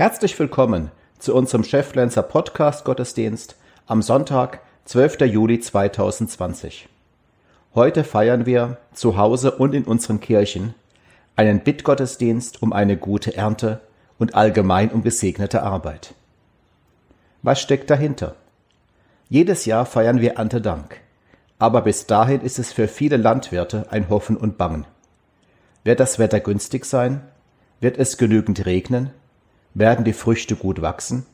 Herzlich willkommen zu unserem Cheflenzer Podcast Gottesdienst am Sonntag, 12. Juli 2020. Heute feiern wir zu Hause und in unseren Kirchen einen Bittgottesdienst um eine gute Ernte und allgemein um gesegnete Arbeit. Was steckt dahinter? Jedes Jahr feiern wir Erntedank. Aber bis dahin ist es für viele Landwirte ein Hoffen und Bangen. Wird das Wetter günstig sein? Wird es genügend regnen? Werden die Früchte gut wachsen?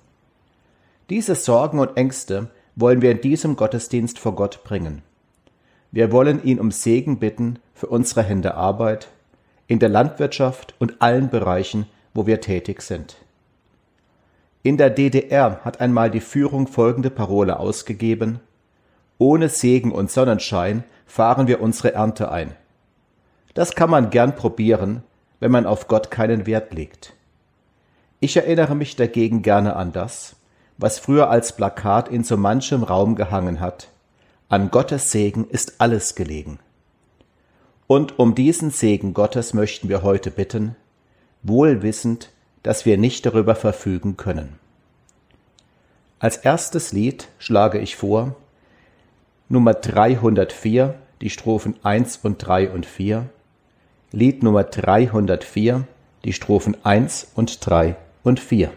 Diese Sorgen und Ängste wollen wir in diesem Gottesdienst vor Gott bringen. Wir wollen ihn um Segen bitten für unsere Hände Arbeit, in der Landwirtschaft und allen Bereichen, wo wir tätig sind. In der DDR hat einmal die Führung folgende Parole ausgegeben Ohne Segen und Sonnenschein fahren wir unsere Ernte ein. Das kann man gern probieren, wenn man auf Gott keinen Wert legt. Ich erinnere mich dagegen gerne an das, was früher als Plakat in so manchem Raum gehangen hat. An Gottes Segen ist alles gelegen. Und um diesen Segen Gottes möchten wir heute bitten, wohl wissend, dass wir nicht darüber verfügen können. Als erstes Lied schlage ich vor Nummer 304, die Strophen 1 und 3 und 4, Lied Nummer 304, die Strophen 1 und 3 und 4.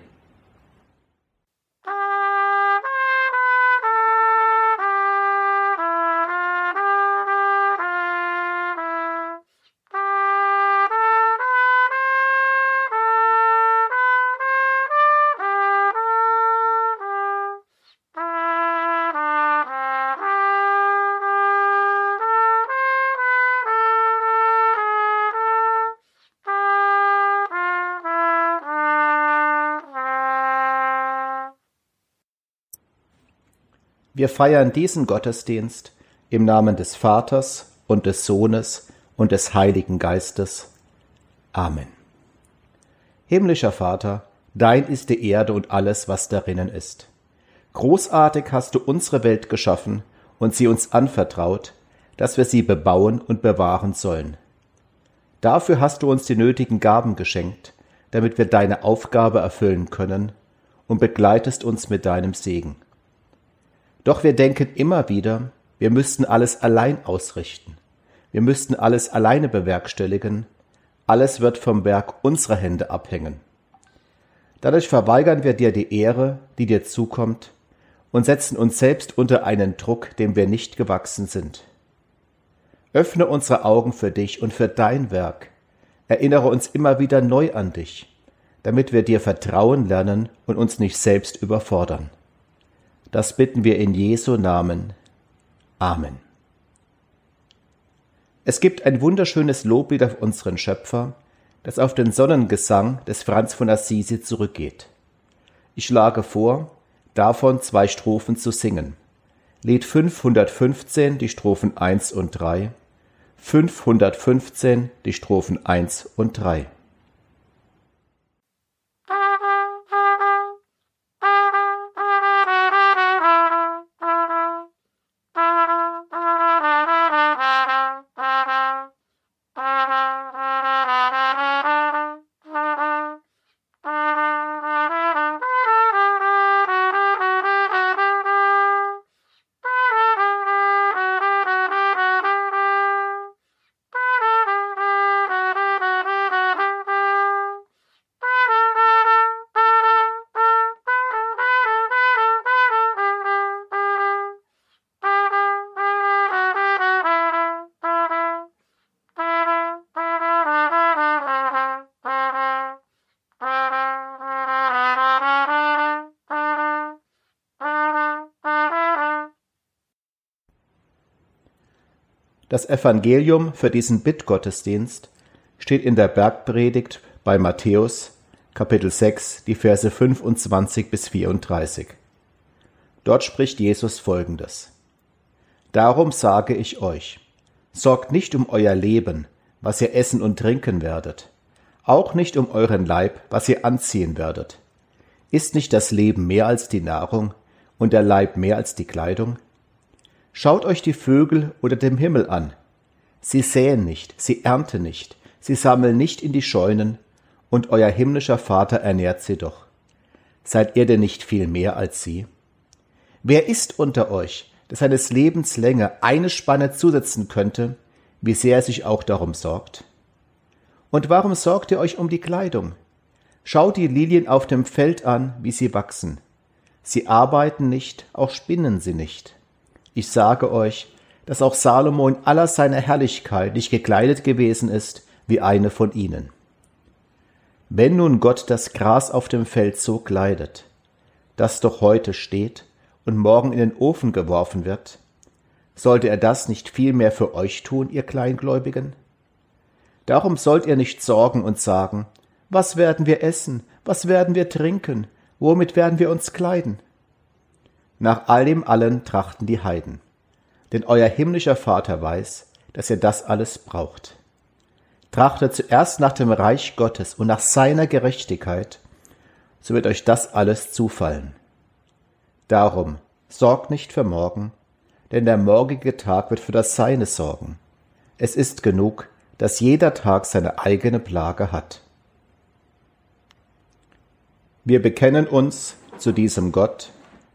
Wir feiern diesen Gottesdienst im Namen des Vaters und des Sohnes und des Heiligen Geistes. Amen. Himmlischer Vater, dein ist die Erde und alles, was darinnen ist. Großartig hast du unsere Welt geschaffen und sie uns anvertraut, dass wir sie bebauen und bewahren sollen. Dafür hast du uns die nötigen Gaben geschenkt, damit wir deine Aufgabe erfüllen können und begleitest uns mit deinem Segen. Doch wir denken immer wieder, wir müssten alles allein ausrichten. Wir müssten alles alleine bewerkstelligen. Alles wird vom Werk unserer Hände abhängen. Dadurch verweigern wir dir die Ehre, die dir zukommt, und setzen uns selbst unter einen Druck, dem wir nicht gewachsen sind. Öffne unsere Augen für dich und für dein Werk. Erinnere uns immer wieder neu an dich, damit wir dir vertrauen lernen und uns nicht selbst überfordern. Das bitten wir in Jesu Namen. Amen. Es gibt ein wunderschönes Loblied auf unseren Schöpfer, das auf den Sonnengesang des Franz von Assisi zurückgeht. Ich schlage vor, davon zwei Strophen zu singen. Lied 515, die Strophen 1 und 3, 515, die Strophen 1 und 3. Das Evangelium für diesen Bittgottesdienst steht in der Bergpredigt bei Matthäus, Kapitel 6, die Verse 25 bis 34. Dort spricht Jesus folgendes. Darum sage ich euch, sorgt nicht um euer Leben, was ihr essen und trinken werdet, auch nicht um euren Leib, was ihr anziehen werdet. Ist nicht das Leben mehr als die Nahrung und der Leib mehr als die Kleidung? Schaut euch die Vögel unter dem Himmel an. Sie säen nicht, sie ernten nicht, sie sammeln nicht in die Scheunen, und euer himmlischer Vater ernährt sie doch. seid ihr denn nicht viel mehr als sie? Wer ist unter euch, der seines Lebens Länge eine Spanne zusetzen könnte, wie sehr er sich auch darum sorgt? Und warum sorgt ihr euch um die Kleidung? Schaut die Lilien auf dem Feld an, wie sie wachsen. Sie arbeiten nicht, auch spinnen sie nicht. Ich sage euch, dass auch Salomo in aller seiner Herrlichkeit nicht gekleidet gewesen ist wie eine von ihnen. Wenn nun Gott das Gras auf dem Feld so kleidet, das doch heute steht und morgen in den Ofen geworfen wird, sollte er das nicht vielmehr für euch tun, ihr Kleingläubigen? Darum sollt ihr nicht sorgen und sagen, was werden wir essen, was werden wir trinken, womit werden wir uns kleiden? Nach all dem allen trachten die Heiden, denn euer himmlischer Vater weiß, dass ihr das alles braucht. Trachtet zuerst nach dem Reich Gottes und nach seiner Gerechtigkeit, so wird euch das alles zufallen. Darum sorgt nicht für morgen, denn der morgige Tag wird für das Seine sorgen. Es ist genug, dass jeder Tag seine eigene Plage hat. Wir bekennen uns zu diesem Gott,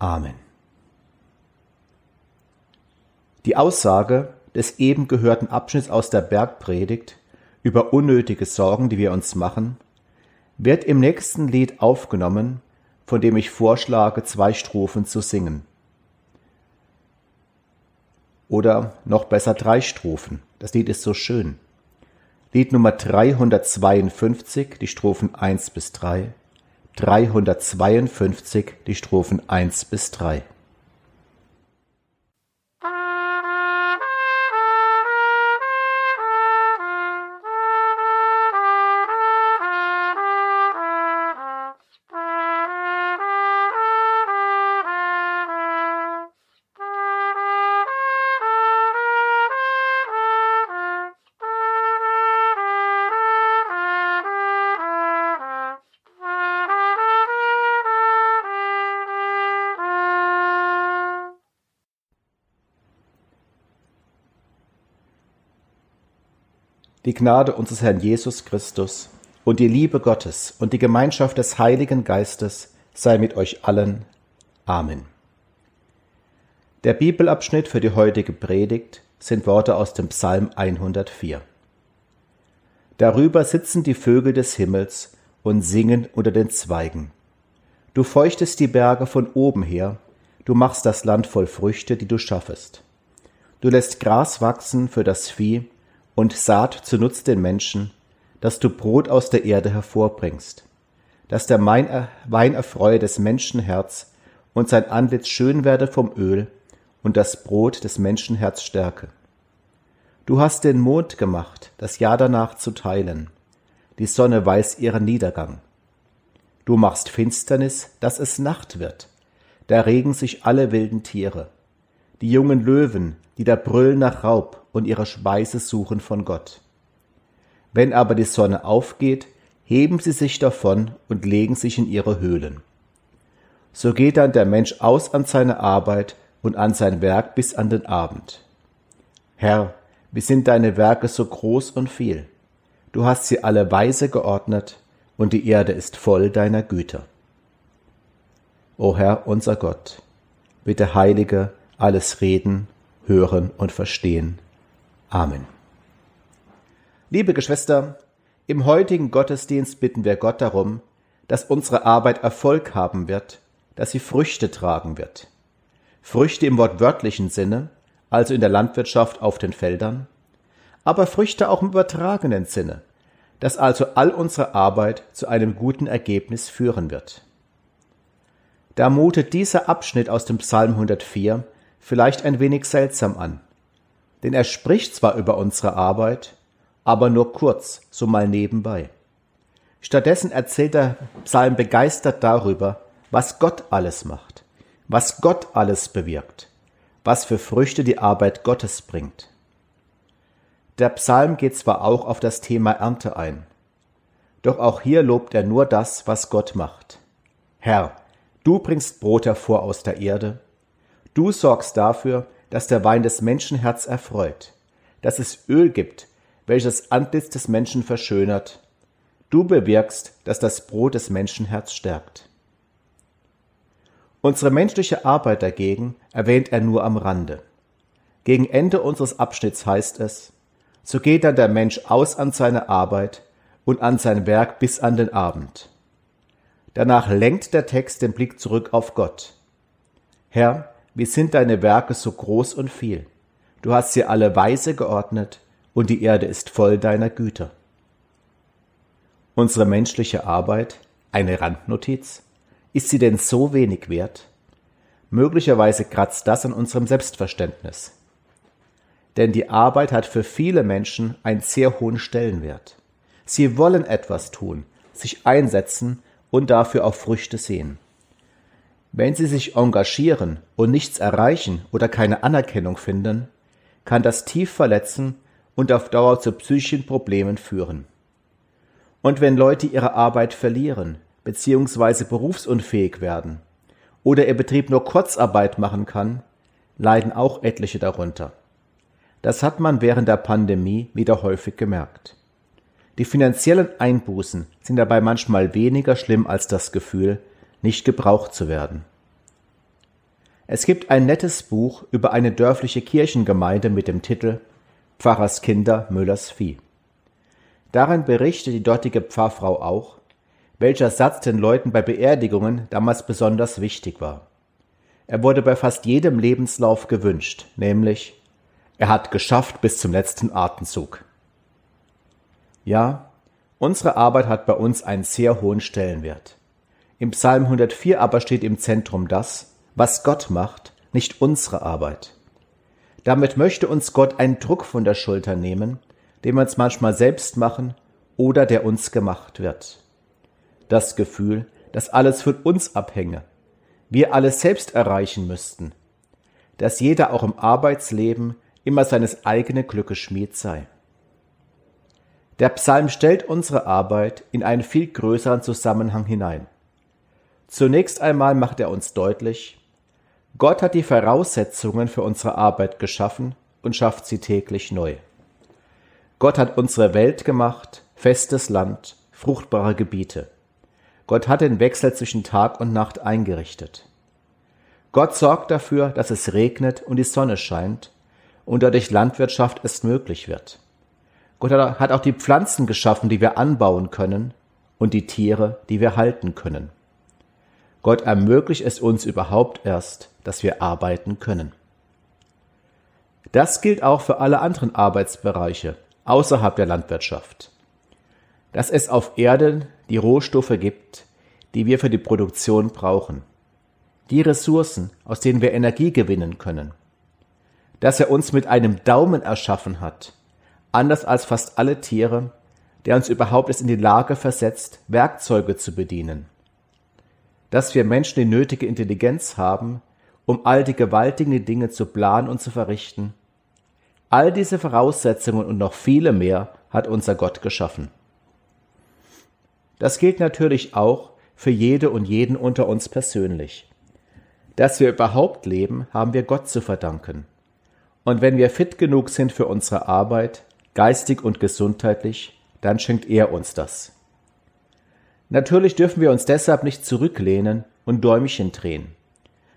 Amen. Die Aussage des eben gehörten Abschnitts aus der Bergpredigt über unnötige Sorgen, die wir uns machen, wird im nächsten Lied aufgenommen, von dem ich vorschlage, zwei Strophen zu singen. Oder noch besser drei Strophen. Das Lied ist so schön. Lied Nummer 352, die Strophen 1 bis 3. 352, die Strophen 1 bis 3. Die Gnade unseres Herrn Jesus Christus und die Liebe Gottes und die Gemeinschaft des Heiligen Geistes sei mit euch allen. Amen. Der Bibelabschnitt für die heutige Predigt sind Worte aus dem Psalm 104. Darüber sitzen die Vögel des Himmels und singen unter den Zweigen. Du feuchtest die Berge von oben her, du machst das Land voll Früchte, die du schaffest. Du lässt Gras wachsen für das Vieh und Saat zunutz den Menschen, dass du Brot aus der Erde hervorbringst, dass der Wein erfreue des Menschenherz und sein Antlitz schön werde vom Öl und das Brot des Menschenherz stärke. Du hast den Mond gemacht, das Jahr danach zu teilen. Die Sonne weiß ihren Niedergang. Du machst Finsternis, dass es Nacht wird. Da regen sich alle wilden Tiere. Die jungen Löwen, die da brüllen nach Raub, und ihre Speise suchen von Gott. Wenn aber die Sonne aufgeht, heben sie sich davon und legen sich in ihre Höhlen. So geht dann der Mensch aus an seine Arbeit und an sein Werk bis an den Abend. Herr, wie sind deine Werke so groß und viel? Du hast sie alle weise geordnet, und die Erde ist voll deiner Güter. O Herr, unser Gott, bitte heilige alles Reden, Hören und Verstehen Amen. Liebe Geschwister, im heutigen Gottesdienst bitten wir Gott darum, dass unsere Arbeit Erfolg haben wird, dass sie Früchte tragen wird. Früchte im wortwörtlichen Sinne, also in der Landwirtschaft auf den Feldern, aber Früchte auch im übertragenen Sinne, dass also all unsere Arbeit zu einem guten Ergebnis führen wird. Da mutet dieser Abschnitt aus dem Psalm 104 vielleicht ein wenig seltsam an, denn er spricht zwar über unsere Arbeit, aber nur kurz, so mal nebenbei. Stattdessen erzählt der Psalm begeistert darüber, was Gott alles macht, was Gott alles bewirkt, was für Früchte die Arbeit Gottes bringt. Der Psalm geht zwar auch auf das Thema Ernte ein, doch auch hier lobt er nur das, was Gott macht. Herr, du bringst Brot hervor aus der Erde, du sorgst dafür, dass der Wein des Menschenherz erfreut, dass es Öl gibt, welches Antlitz des Menschen verschönert, du bewirkst, dass das Brot des Menschenherz stärkt. Unsere menschliche Arbeit dagegen erwähnt er nur am Rande. Gegen Ende unseres Abschnitts heißt es, so geht dann der Mensch aus an seine Arbeit und an sein Werk bis an den Abend. Danach lenkt der Text den Blick zurück auf Gott. Herr, wie sind deine Werke so groß und viel? Du hast sie alle weise geordnet, und die Erde ist voll deiner Güter. Unsere menschliche Arbeit, eine Randnotiz, ist sie denn so wenig wert? Möglicherweise kratzt das an unserem Selbstverständnis denn die Arbeit hat für viele Menschen einen sehr hohen Stellenwert. Sie wollen etwas tun, sich einsetzen und dafür auch Früchte sehen. Wenn sie sich engagieren und nichts erreichen oder keine Anerkennung finden, kann das tief verletzen und auf Dauer zu psychischen Problemen führen. Und wenn Leute ihre Arbeit verlieren bzw. berufsunfähig werden oder ihr Betrieb nur Kurzarbeit machen kann, leiden auch etliche darunter. Das hat man während der Pandemie wieder häufig gemerkt. Die finanziellen Einbußen sind dabei manchmal weniger schlimm als das Gefühl, nicht gebraucht zu werden. Es gibt ein nettes Buch über eine dörfliche Kirchengemeinde mit dem Titel Pfarrers Kinder Müllers Vieh. Darin berichtet die dortige Pfarrfrau auch, welcher Satz den Leuten bei Beerdigungen damals besonders wichtig war. Er wurde bei fast jedem Lebenslauf gewünscht, nämlich er hat geschafft bis zum letzten Atemzug. Ja, unsere Arbeit hat bei uns einen sehr hohen Stellenwert. Im Psalm 104 aber steht im Zentrum das, was Gott macht, nicht unsere Arbeit. Damit möchte uns Gott einen Druck von der Schulter nehmen, den wir uns manchmal selbst machen oder der uns gemacht wird. Das Gefühl, dass alles von uns abhänge, wir alles selbst erreichen müssten, dass jeder auch im Arbeitsleben immer seines eigenen Glückes Schmied sei. Der Psalm stellt unsere Arbeit in einen viel größeren Zusammenhang hinein. Zunächst einmal macht er uns deutlich, Gott hat die Voraussetzungen für unsere Arbeit geschaffen und schafft sie täglich neu. Gott hat unsere Welt gemacht, festes Land, fruchtbare Gebiete. Gott hat den Wechsel zwischen Tag und Nacht eingerichtet. Gott sorgt dafür, dass es regnet und die Sonne scheint und dadurch Landwirtschaft erst möglich wird. Gott hat auch die Pflanzen geschaffen, die wir anbauen können und die Tiere, die wir halten können. Gott ermöglicht es uns überhaupt erst, dass wir arbeiten können. Das gilt auch für alle anderen Arbeitsbereiche außerhalb der Landwirtschaft. Dass es auf Erden die Rohstoffe gibt, die wir für die Produktion brauchen. Die Ressourcen, aus denen wir Energie gewinnen können dass er uns mit einem Daumen erschaffen hat, anders als fast alle Tiere, der uns überhaupt erst in die Lage versetzt, Werkzeuge zu bedienen. Dass wir Menschen die nötige Intelligenz haben, um all die gewaltigen Dinge zu planen und zu verrichten. All diese Voraussetzungen und noch viele mehr hat unser Gott geschaffen. Das gilt natürlich auch für jede und jeden unter uns persönlich. Dass wir überhaupt leben, haben wir Gott zu verdanken. Und wenn wir fit genug sind für unsere Arbeit, geistig und gesundheitlich, dann schenkt er uns das. Natürlich dürfen wir uns deshalb nicht zurücklehnen und Däumchen drehen.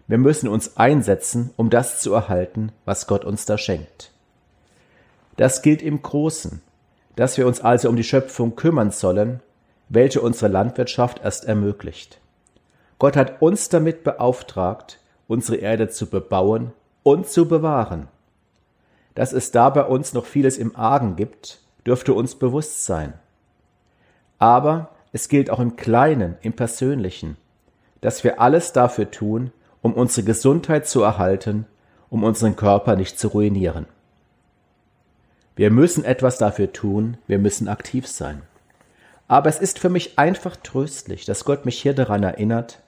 Wir müssen uns einsetzen, um das zu erhalten, was Gott uns da schenkt. Das gilt im Großen, dass wir uns also um die Schöpfung kümmern sollen, welche unsere Landwirtschaft erst ermöglicht. Gott hat uns damit beauftragt, unsere Erde zu bebauen und zu bewahren. Dass es da bei uns noch vieles im Argen gibt, dürfte uns bewusst sein. Aber es gilt auch im Kleinen, im Persönlichen, dass wir alles dafür tun, um unsere Gesundheit zu erhalten, um unseren Körper nicht zu ruinieren. Wir müssen etwas dafür tun, wir müssen aktiv sein. Aber es ist für mich einfach tröstlich, dass Gott mich hier daran erinnert,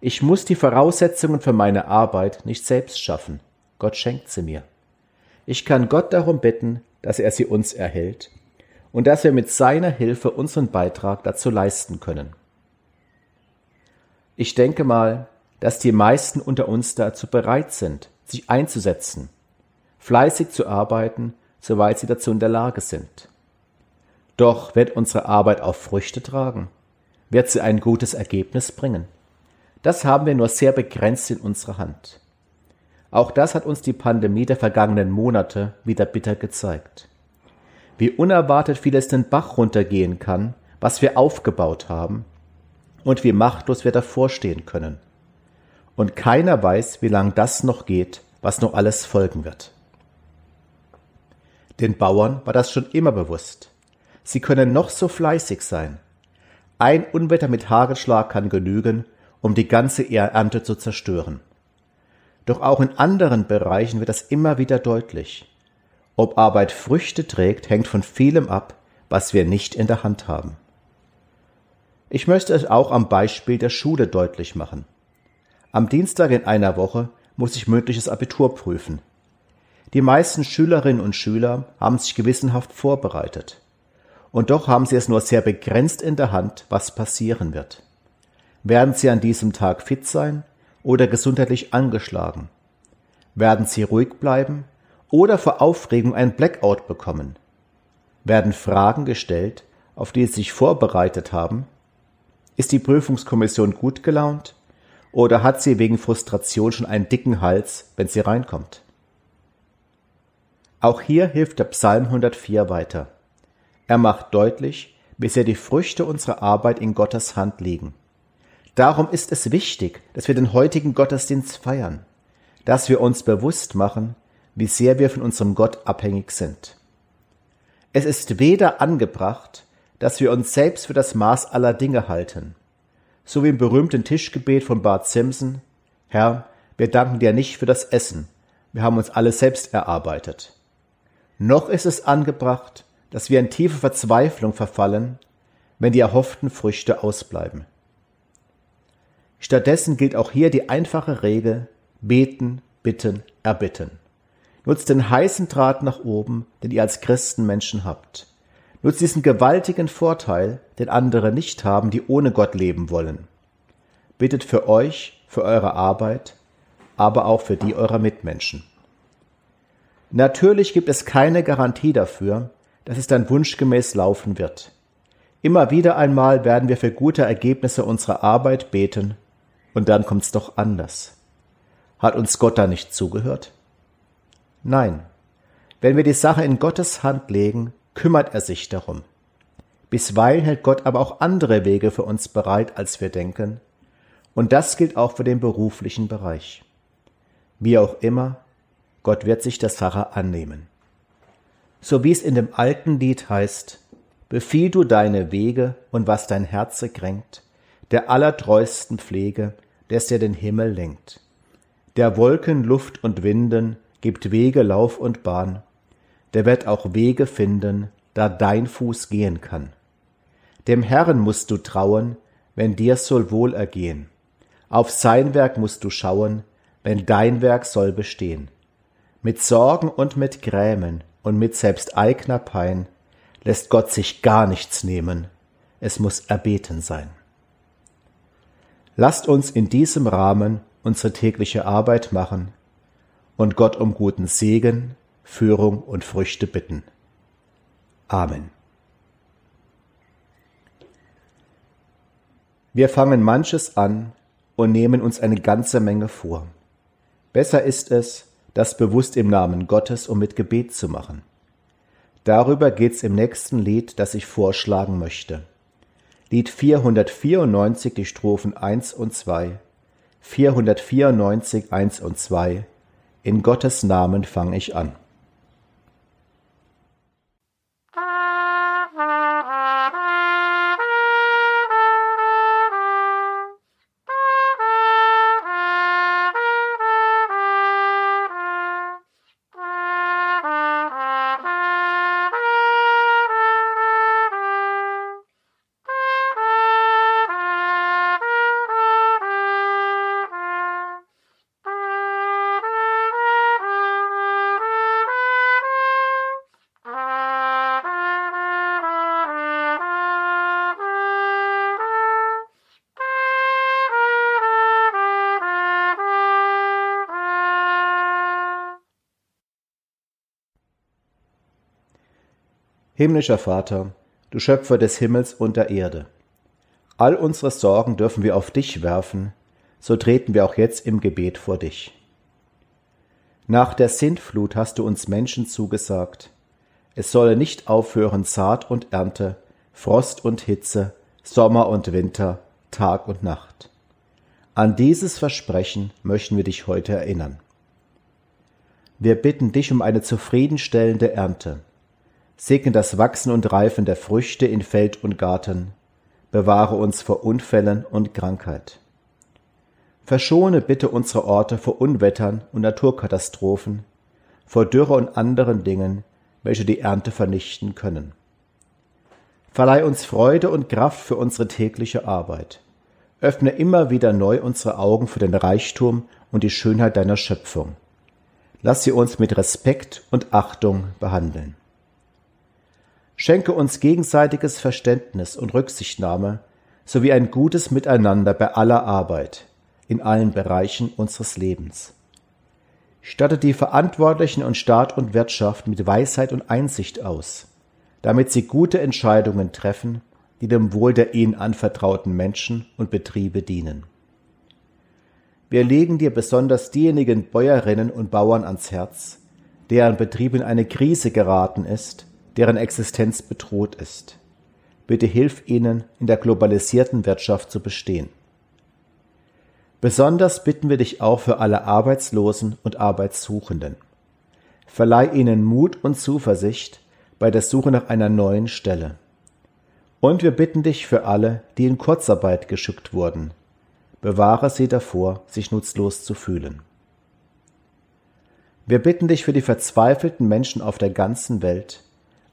ich muss die Voraussetzungen für meine Arbeit nicht selbst schaffen. Gott schenkt sie mir. Ich kann Gott darum bitten, dass er sie uns erhält und dass wir mit seiner Hilfe unseren Beitrag dazu leisten können. Ich denke mal, dass die meisten unter uns dazu bereit sind, sich einzusetzen, fleißig zu arbeiten, soweit sie dazu in der Lage sind. Doch wird unsere Arbeit auch Früchte tragen? Wird sie ein gutes Ergebnis bringen? Das haben wir nur sehr begrenzt in unserer Hand. Auch das hat uns die Pandemie der vergangenen Monate wieder bitter gezeigt wie unerwartet vieles den Bach runtergehen kann, was wir aufgebaut haben, und wie machtlos wir davor stehen können. Und keiner weiß, wie lang das noch geht, was noch alles folgen wird. Den Bauern war das schon immer bewusst. Sie können noch so fleißig sein. Ein Unwetter mit Hagelschlag kann genügen, um die ganze Ernte zu zerstören. Doch auch in anderen Bereichen wird das immer wieder deutlich. Ob Arbeit Früchte trägt, hängt von vielem ab, was wir nicht in der Hand haben. Ich möchte es auch am Beispiel der Schule deutlich machen. Am Dienstag in einer Woche muss ich mündliches Abitur prüfen. Die meisten Schülerinnen und Schüler haben sich gewissenhaft vorbereitet. Und doch haben sie es nur sehr begrenzt in der Hand, was passieren wird. Werden sie an diesem Tag fit sein oder gesundheitlich angeschlagen? Werden sie ruhig bleiben oder vor Aufregung ein Blackout bekommen? Werden Fragen gestellt, auf die sie sich vorbereitet haben? Ist die Prüfungskommission gut gelaunt? Oder hat sie wegen Frustration schon einen dicken Hals, wenn sie reinkommt? Auch hier hilft der Psalm 104 weiter. Er macht deutlich, wie sehr die Früchte unserer Arbeit in Gottes Hand liegen. Darum ist es wichtig, dass wir den heutigen Gottesdienst feiern, dass wir uns bewusst machen, wie sehr wir von unserem Gott abhängig sind. Es ist weder angebracht, dass wir uns selbst für das Maß aller Dinge halten, so wie im berühmten Tischgebet von Bart Simpson, Herr, wir danken dir nicht für das Essen, wir haben uns alles selbst erarbeitet. Noch ist es angebracht, dass wir in tiefe Verzweiflung verfallen, wenn die erhofften Früchte ausbleiben. Stattdessen gilt auch hier die einfache Regel beten, bitten, erbitten. Nutzt den heißen Draht nach oben, den ihr als Christenmenschen habt. Nutzt diesen gewaltigen Vorteil, den andere nicht haben, die ohne Gott leben wollen. Bittet für euch, für eure Arbeit, aber auch für die eurer Mitmenschen. Natürlich gibt es keine Garantie dafür, dass es dann wunschgemäß laufen wird. Immer wieder einmal werden wir für gute Ergebnisse unserer Arbeit beten, und dann kommt's doch anders. Hat uns Gott da nicht zugehört? Nein, wenn wir die Sache in Gottes Hand legen, kümmert er sich darum. Bisweilen hält Gott aber auch andere Wege für uns bereit, als wir denken, und das gilt auch für den beruflichen Bereich. Wie auch immer, Gott wird sich der Sache annehmen. So wie es in dem alten Lied heißt, Befiehl du deine Wege und was dein Herze kränkt, der allertreusten Pflege, des dir den Himmel lenkt, der Wolken, Luft und Winden gibt Wege, Lauf und Bahn, der wird auch Wege finden, da dein Fuß gehen kann. Dem Herrn musst du trauen, wenn dir's soll wohl ergehen. Auf sein Werk musst du schauen, wenn dein Werk soll bestehen. Mit Sorgen und mit Grämen und mit selbst eigner Pein lässt Gott sich gar nichts nehmen, es muss erbeten sein. Lasst uns in diesem Rahmen unsere tägliche Arbeit machen, und Gott um guten Segen, Führung und Früchte bitten. Amen. Wir fangen manches an und nehmen uns eine ganze Menge vor. Besser ist es, das bewusst im Namen Gottes und mit Gebet zu machen. Darüber geht's im nächsten Lied, das ich vorschlagen möchte. Lied 494, die Strophen 1 und 2. 494, 1 und 2. In Gottes Namen fange ich an. Himmlischer Vater, du Schöpfer des Himmels und der Erde, all unsere Sorgen dürfen wir auf dich werfen, so treten wir auch jetzt im Gebet vor dich. Nach der Sintflut hast du uns Menschen zugesagt, es solle nicht aufhören Saat und Ernte, Frost und Hitze, Sommer und Winter, Tag und Nacht. An dieses Versprechen möchten wir dich heute erinnern. Wir bitten dich um eine zufriedenstellende Ernte, Segne das Wachsen und Reifen der Früchte in Feld und Garten. Bewahre uns vor Unfällen und Krankheit. Verschone bitte unsere Orte vor Unwettern und Naturkatastrophen, vor Dürre und anderen Dingen, welche die Ernte vernichten können. Verleih uns Freude und Kraft für unsere tägliche Arbeit. Öffne immer wieder neu unsere Augen für den Reichtum und die Schönheit deiner Schöpfung. Lass sie uns mit Respekt und Achtung behandeln. Schenke uns gegenseitiges Verständnis und Rücksichtnahme sowie ein gutes Miteinander bei aller Arbeit in allen Bereichen unseres Lebens. Statte die Verantwortlichen und Staat und Wirtschaft mit Weisheit und Einsicht aus, damit sie gute Entscheidungen treffen, die dem Wohl der ihnen anvertrauten Menschen und Betriebe dienen. Wir legen dir besonders diejenigen Bäuerinnen und Bauern ans Herz, deren Betrieb in eine Krise geraten ist deren Existenz bedroht ist. Bitte hilf ihnen, in der globalisierten Wirtschaft zu bestehen. Besonders bitten wir dich auch für alle Arbeitslosen und Arbeitssuchenden. Verleih ihnen Mut und Zuversicht bei der Suche nach einer neuen Stelle. Und wir bitten dich für alle, die in Kurzarbeit geschickt wurden. Bewahre sie davor, sich nutzlos zu fühlen. Wir bitten dich für die verzweifelten Menschen auf der ganzen Welt,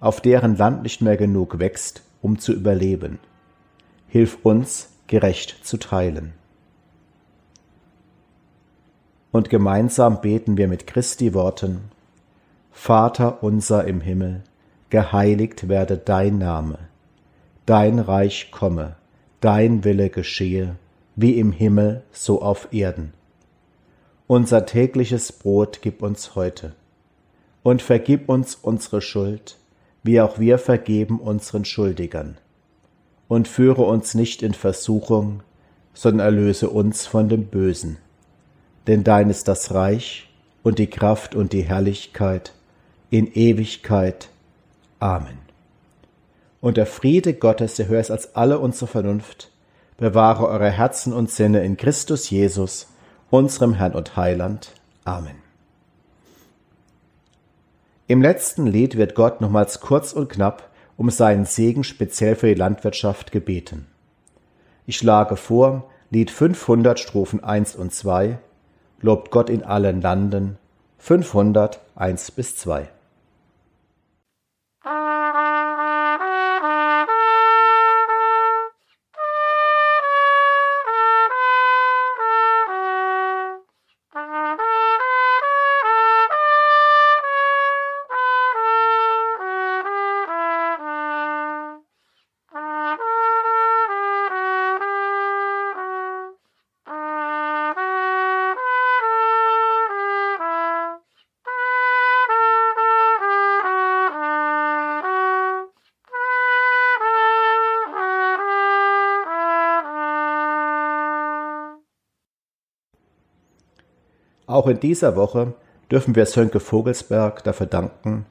auf deren Land nicht mehr genug wächst, um zu überleben. Hilf uns, gerecht zu teilen. Und gemeinsam beten wir mit Christi Worten, Vater unser im Himmel, geheiligt werde dein Name, dein Reich komme, dein Wille geschehe, wie im Himmel so auf Erden. Unser tägliches Brot gib uns heute, und vergib uns unsere Schuld, wie auch wir vergeben unseren Schuldigern. Und führe uns nicht in Versuchung, sondern erlöse uns von dem Bösen. Denn dein ist das Reich und die Kraft und die Herrlichkeit in Ewigkeit. Amen. Und der Friede Gottes, der höher ist als alle unsere Vernunft, bewahre eure Herzen und Sinne in Christus Jesus, unserem Herrn und Heiland. Amen. Im letzten Lied wird Gott nochmals kurz und knapp um seinen Segen speziell für die Landwirtschaft gebeten. Ich schlage vor, Lied 500 Strophen 1 und 2, Lobt Gott in allen Landen, 500 1 bis 2. Auch in dieser Woche dürfen wir Sönke Vogelsberg dafür danken,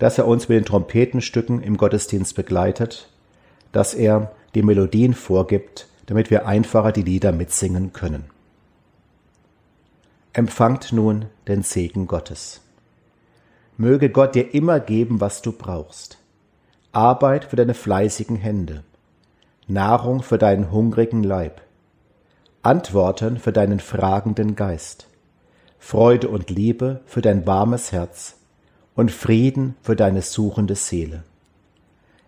dass er uns mit den Trompetenstücken im Gottesdienst begleitet, dass er die Melodien vorgibt, damit wir einfacher die Lieder mitsingen können. Empfangt nun den Segen Gottes. Möge Gott dir immer geben, was du brauchst. Arbeit für deine fleißigen Hände, Nahrung für deinen hungrigen Leib, Antworten für deinen fragenden Geist, Freude und Liebe für dein warmes Herz und Frieden für deine suchende Seele.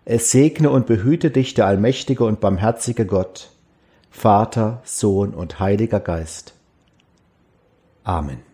Es segne und behüte dich der allmächtige und barmherzige Gott, Vater, Sohn und Heiliger Geist. Amen.